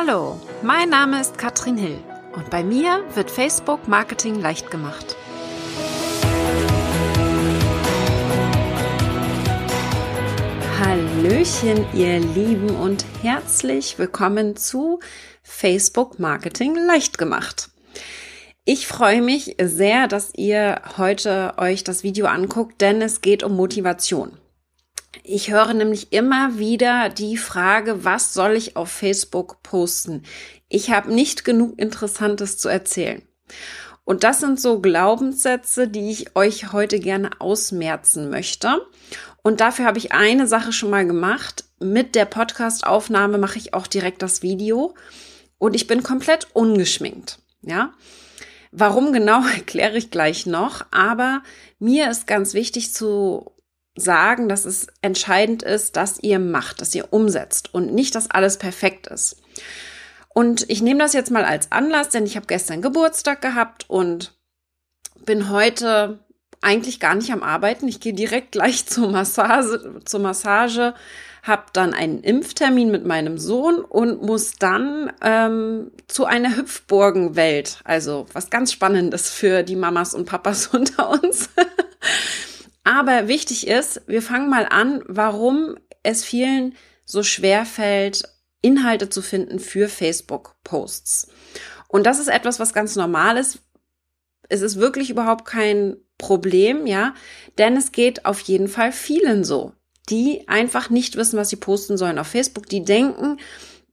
Hallo, mein Name ist Katrin Hill und bei mir wird Facebook Marketing leicht gemacht. Hallöchen, ihr Lieben und herzlich willkommen zu Facebook Marketing leicht gemacht. Ich freue mich sehr, dass ihr heute euch das Video anguckt, denn es geht um Motivation. Ich höre nämlich immer wieder die Frage, was soll ich auf Facebook posten? Ich habe nicht genug Interessantes zu erzählen. Und das sind so Glaubenssätze, die ich euch heute gerne ausmerzen möchte. Und dafür habe ich eine Sache schon mal gemacht. Mit der Podcast-Aufnahme mache ich auch direkt das Video. Und ich bin komplett ungeschminkt. Ja. Warum genau erkläre ich gleich noch. Aber mir ist ganz wichtig zu sagen, dass es entscheidend ist, dass ihr macht, dass ihr umsetzt und nicht, dass alles perfekt ist. Und ich nehme das jetzt mal als Anlass, denn ich habe gestern Geburtstag gehabt und bin heute eigentlich gar nicht am Arbeiten. Ich gehe direkt gleich zur Massage, zur Massage, habe dann einen Impftermin mit meinem Sohn und muss dann ähm, zu einer Hüpfburgenwelt. Also was ganz Spannendes für die Mamas und Papas unter uns. Aber wichtig ist, wir fangen mal an, warum es vielen so schwer fällt, Inhalte zu finden für Facebook-Posts. Und das ist etwas, was ganz normal ist. Es ist wirklich überhaupt kein Problem, ja, denn es geht auf jeden Fall vielen so, die einfach nicht wissen, was sie posten sollen auf Facebook, die denken,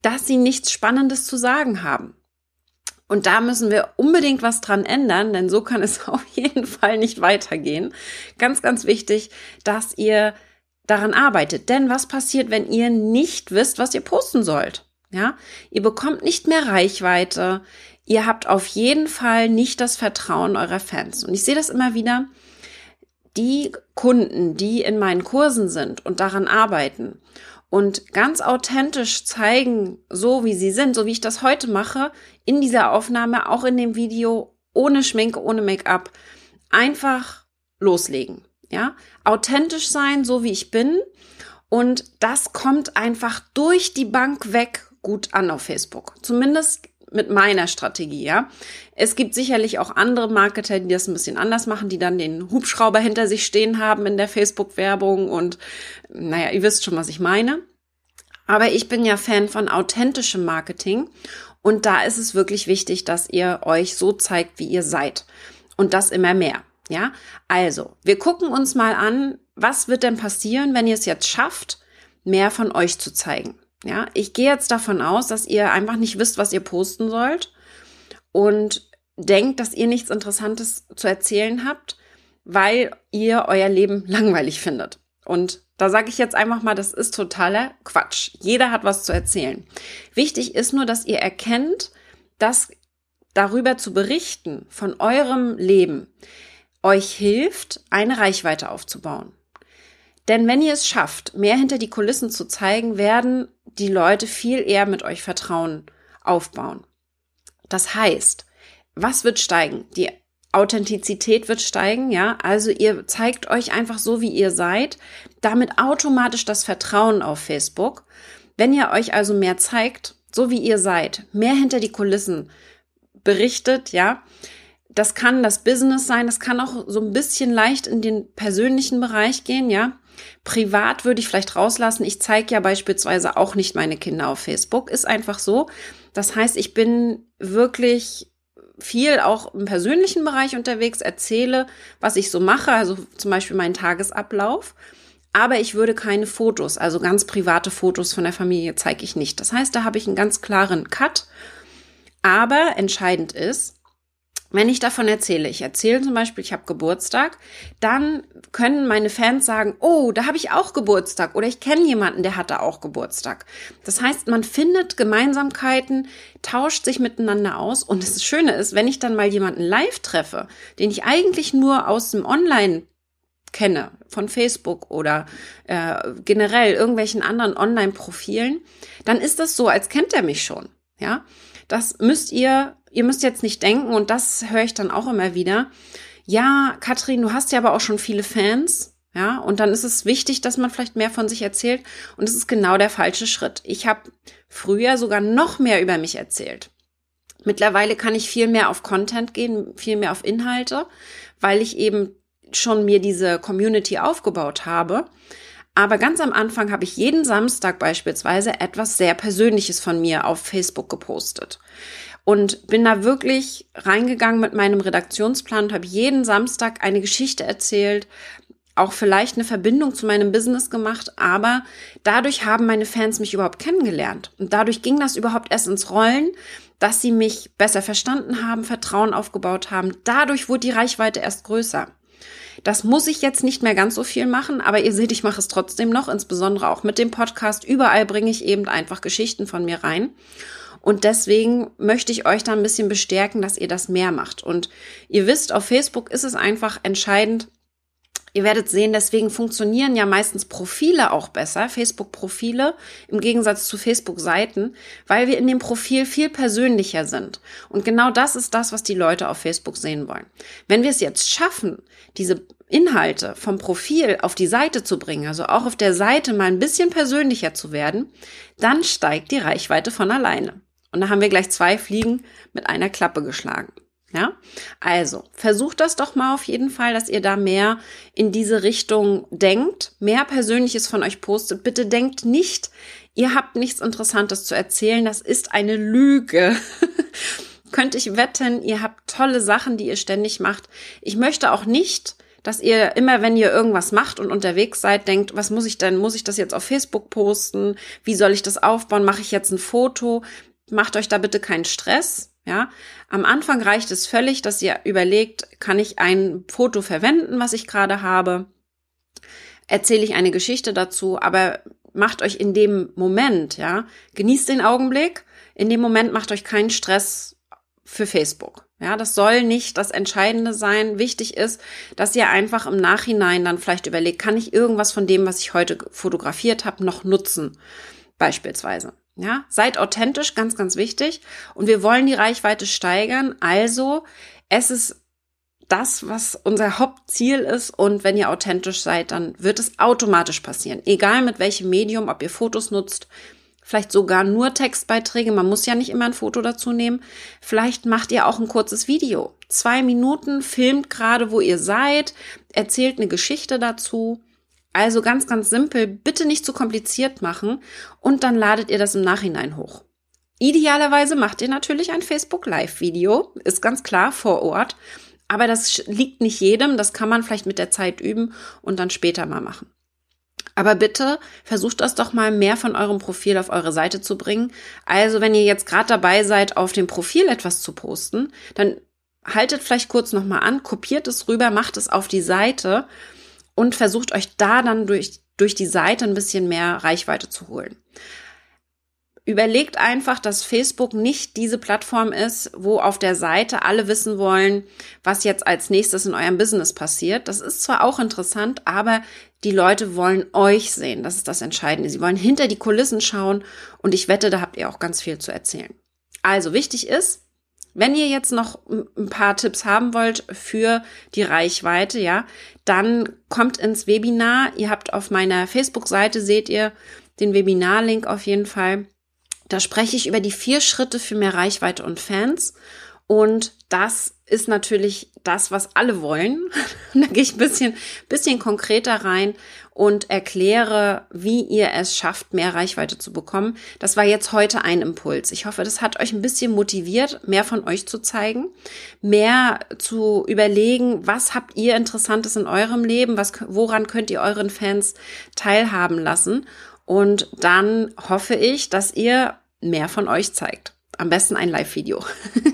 dass sie nichts Spannendes zu sagen haben. Und da müssen wir unbedingt was dran ändern, denn so kann es auf jeden Fall nicht weitergehen. Ganz, ganz wichtig, dass ihr daran arbeitet. Denn was passiert, wenn ihr nicht wisst, was ihr posten sollt? Ja, ihr bekommt nicht mehr Reichweite. Ihr habt auf jeden Fall nicht das Vertrauen eurer Fans. Und ich sehe das immer wieder. Die Kunden, die in meinen Kursen sind und daran arbeiten und ganz authentisch zeigen, so wie sie sind, so wie ich das heute mache, in dieser Aufnahme, auch in dem Video, ohne Schminke, ohne Make-up, einfach loslegen. Ja, authentisch sein, so wie ich bin. Und das kommt einfach durch die Bank weg gut an auf Facebook. Zumindest mit meiner Strategie, ja. Es gibt sicherlich auch andere Marketer, die das ein bisschen anders machen, die dann den Hubschrauber hinter sich stehen haben in der Facebook-Werbung und naja, ihr wisst schon, was ich meine. Aber ich bin ja Fan von authentischem Marketing und da ist es wirklich wichtig, dass ihr euch so zeigt, wie ihr seid und das immer mehr. Ja, also wir gucken uns mal an, was wird denn passieren, wenn ihr es jetzt schafft, mehr von euch zu zeigen. Ja, ich gehe jetzt davon aus, dass ihr einfach nicht wisst, was ihr posten sollt und denkt, dass ihr nichts Interessantes zu erzählen habt, weil ihr euer Leben langweilig findet. Und da sage ich jetzt einfach mal, das ist totaler Quatsch. Jeder hat was zu erzählen. Wichtig ist nur, dass ihr erkennt, dass darüber zu berichten von eurem Leben euch hilft, eine Reichweite aufzubauen. Denn wenn ihr es schafft, mehr hinter die Kulissen zu zeigen, werden die Leute viel eher mit euch Vertrauen aufbauen. Das heißt, was wird steigen? Die Authentizität wird steigen, ja. Also ihr zeigt euch einfach so, wie ihr seid, damit automatisch das Vertrauen auf Facebook. Wenn ihr euch also mehr zeigt, so wie ihr seid, mehr hinter die Kulissen berichtet, ja. Das kann das Business sein, das kann auch so ein bisschen leicht in den persönlichen Bereich gehen, ja. Privat würde ich vielleicht rauslassen. Ich zeige ja beispielsweise auch nicht meine Kinder auf Facebook. Ist einfach so. Das heißt, ich bin wirklich viel auch im persönlichen Bereich unterwegs, erzähle, was ich so mache, also zum Beispiel meinen Tagesablauf. Aber ich würde keine Fotos, also ganz private Fotos von der Familie zeige ich nicht. Das heißt, da habe ich einen ganz klaren Cut. Aber entscheidend ist, wenn ich davon erzähle, ich erzähle zum Beispiel, ich habe Geburtstag, dann können meine Fans sagen, oh, da habe ich auch Geburtstag oder ich kenne jemanden, der hatte auch Geburtstag. Das heißt, man findet Gemeinsamkeiten, tauscht sich miteinander aus und das Schöne ist, wenn ich dann mal jemanden live treffe, den ich eigentlich nur aus dem Online kenne, von Facebook oder äh, generell irgendwelchen anderen Online-Profilen, dann ist das so, als kennt er mich schon. Ja, das müsst ihr ihr müsst jetzt nicht denken, und das höre ich dann auch immer wieder, ja, Katrin, du hast ja aber auch schon viele Fans. Ja, und dann ist es wichtig, dass man vielleicht mehr von sich erzählt. Und es ist genau der falsche Schritt. Ich habe früher sogar noch mehr über mich erzählt. Mittlerweile kann ich viel mehr auf Content gehen, viel mehr auf Inhalte, weil ich eben schon mir diese Community aufgebaut habe. Aber ganz am Anfang habe ich jeden Samstag beispielsweise etwas sehr Persönliches von mir auf Facebook gepostet. Und bin da wirklich reingegangen mit meinem Redaktionsplan und habe jeden Samstag eine Geschichte erzählt, auch vielleicht eine Verbindung zu meinem Business gemacht, aber dadurch haben meine Fans mich überhaupt kennengelernt. Und dadurch ging das überhaupt erst ins Rollen, dass sie mich besser verstanden haben, Vertrauen aufgebaut haben. Dadurch wurde die Reichweite erst größer. Das muss ich jetzt nicht mehr ganz so viel machen, aber ihr seht, ich mache es trotzdem noch, insbesondere auch mit dem Podcast. Überall bringe ich eben einfach Geschichten von mir rein. Und deswegen möchte ich euch da ein bisschen bestärken, dass ihr das mehr macht. Und ihr wisst, auf Facebook ist es einfach entscheidend, Ihr werdet sehen, deswegen funktionieren ja meistens Profile auch besser, Facebook-Profile im Gegensatz zu Facebook-Seiten, weil wir in dem Profil viel persönlicher sind. Und genau das ist das, was die Leute auf Facebook sehen wollen. Wenn wir es jetzt schaffen, diese Inhalte vom Profil auf die Seite zu bringen, also auch auf der Seite mal ein bisschen persönlicher zu werden, dann steigt die Reichweite von alleine. Und da haben wir gleich zwei Fliegen mit einer Klappe geschlagen. Ja, also versucht das doch mal auf jeden Fall, dass ihr da mehr in diese Richtung denkt, mehr Persönliches von euch postet. Bitte denkt nicht, ihr habt nichts Interessantes zu erzählen. Das ist eine Lüge. Könnte ich wetten, ihr habt tolle Sachen, die ihr ständig macht. Ich möchte auch nicht, dass ihr immer, wenn ihr irgendwas macht und unterwegs seid, denkt, was muss ich denn? Muss ich das jetzt auf Facebook posten? Wie soll ich das aufbauen? Mache ich jetzt ein Foto? Macht euch da bitte keinen Stress ja, am Anfang reicht es völlig, dass ihr überlegt, kann ich ein Foto verwenden, was ich gerade habe? Erzähle ich eine Geschichte dazu, aber macht euch in dem Moment, ja, genießt den Augenblick. In dem Moment macht euch keinen Stress für Facebook. Ja, das soll nicht das Entscheidende sein. Wichtig ist, dass ihr einfach im Nachhinein dann vielleicht überlegt, kann ich irgendwas von dem, was ich heute fotografiert habe, noch nutzen? Beispielsweise. Ja, seid authentisch, ganz, ganz wichtig. Und wir wollen die Reichweite steigern. Also, es ist das, was unser Hauptziel ist. Und wenn ihr authentisch seid, dann wird es automatisch passieren. Egal mit welchem Medium, ob ihr Fotos nutzt, vielleicht sogar nur Textbeiträge. Man muss ja nicht immer ein Foto dazu nehmen. Vielleicht macht ihr auch ein kurzes Video. Zwei Minuten, filmt gerade, wo ihr seid, erzählt eine Geschichte dazu also ganz, ganz simpel, bitte nicht zu kompliziert machen und dann ladet ihr das im Nachhinein hoch. Idealerweise macht ihr natürlich ein Facebook Live-Video, ist ganz klar vor Ort, aber das liegt nicht jedem, das kann man vielleicht mit der Zeit üben und dann später mal machen. Aber bitte versucht das doch mal mehr von eurem Profil auf eure Seite zu bringen. Also wenn ihr jetzt gerade dabei seid, auf dem Profil etwas zu posten, dann haltet vielleicht kurz nochmal an, kopiert es rüber, macht es auf die Seite und versucht euch da dann durch, durch die Seite ein bisschen mehr Reichweite zu holen. Überlegt einfach, dass Facebook nicht diese Plattform ist, wo auf der Seite alle wissen wollen, was jetzt als nächstes in eurem Business passiert. Das ist zwar auch interessant, aber die Leute wollen euch sehen. Das ist das Entscheidende. Sie wollen hinter die Kulissen schauen und ich wette, da habt ihr auch ganz viel zu erzählen. Also wichtig ist, wenn ihr jetzt noch ein paar Tipps haben wollt für die Reichweite, ja, dann kommt ins Webinar. Ihr habt auf meiner Facebook-Seite seht ihr den Webinar-Link auf jeden Fall. Da spreche ich über die vier Schritte für mehr Reichweite und Fans. Und das ist natürlich das, was alle wollen. da gehe ich ein bisschen, bisschen konkreter rein und erkläre, wie ihr es schafft, mehr Reichweite zu bekommen. Das war jetzt heute ein Impuls. Ich hoffe, das hat euch ein bisschen motiviert, mehr von euch zu zeigen, mehr zu überlegen, was habt ihr Interessantes in eurem Leben, was, woran könnt ihr euren Fans teilhaben lassen. Und dann hoffe ich, dass ihr mehr von euch zeigt. Am besten ein Live-Video.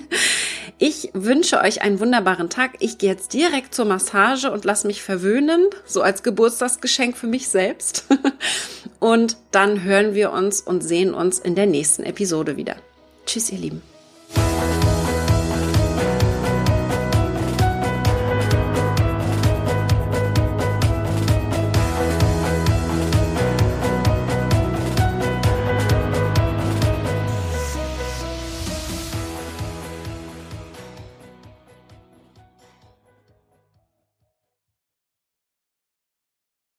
Ich wünsche euch einen wunderbaren Tag. Ich gehe jetzt direkt zur Massage und lasse mich verwöhnen, so als Geburtstagsgeschenk für mich selbst. Und dann hören wir uns und sehen uns in der nächsten Episode wieder. Tschüss, ihr Lieben.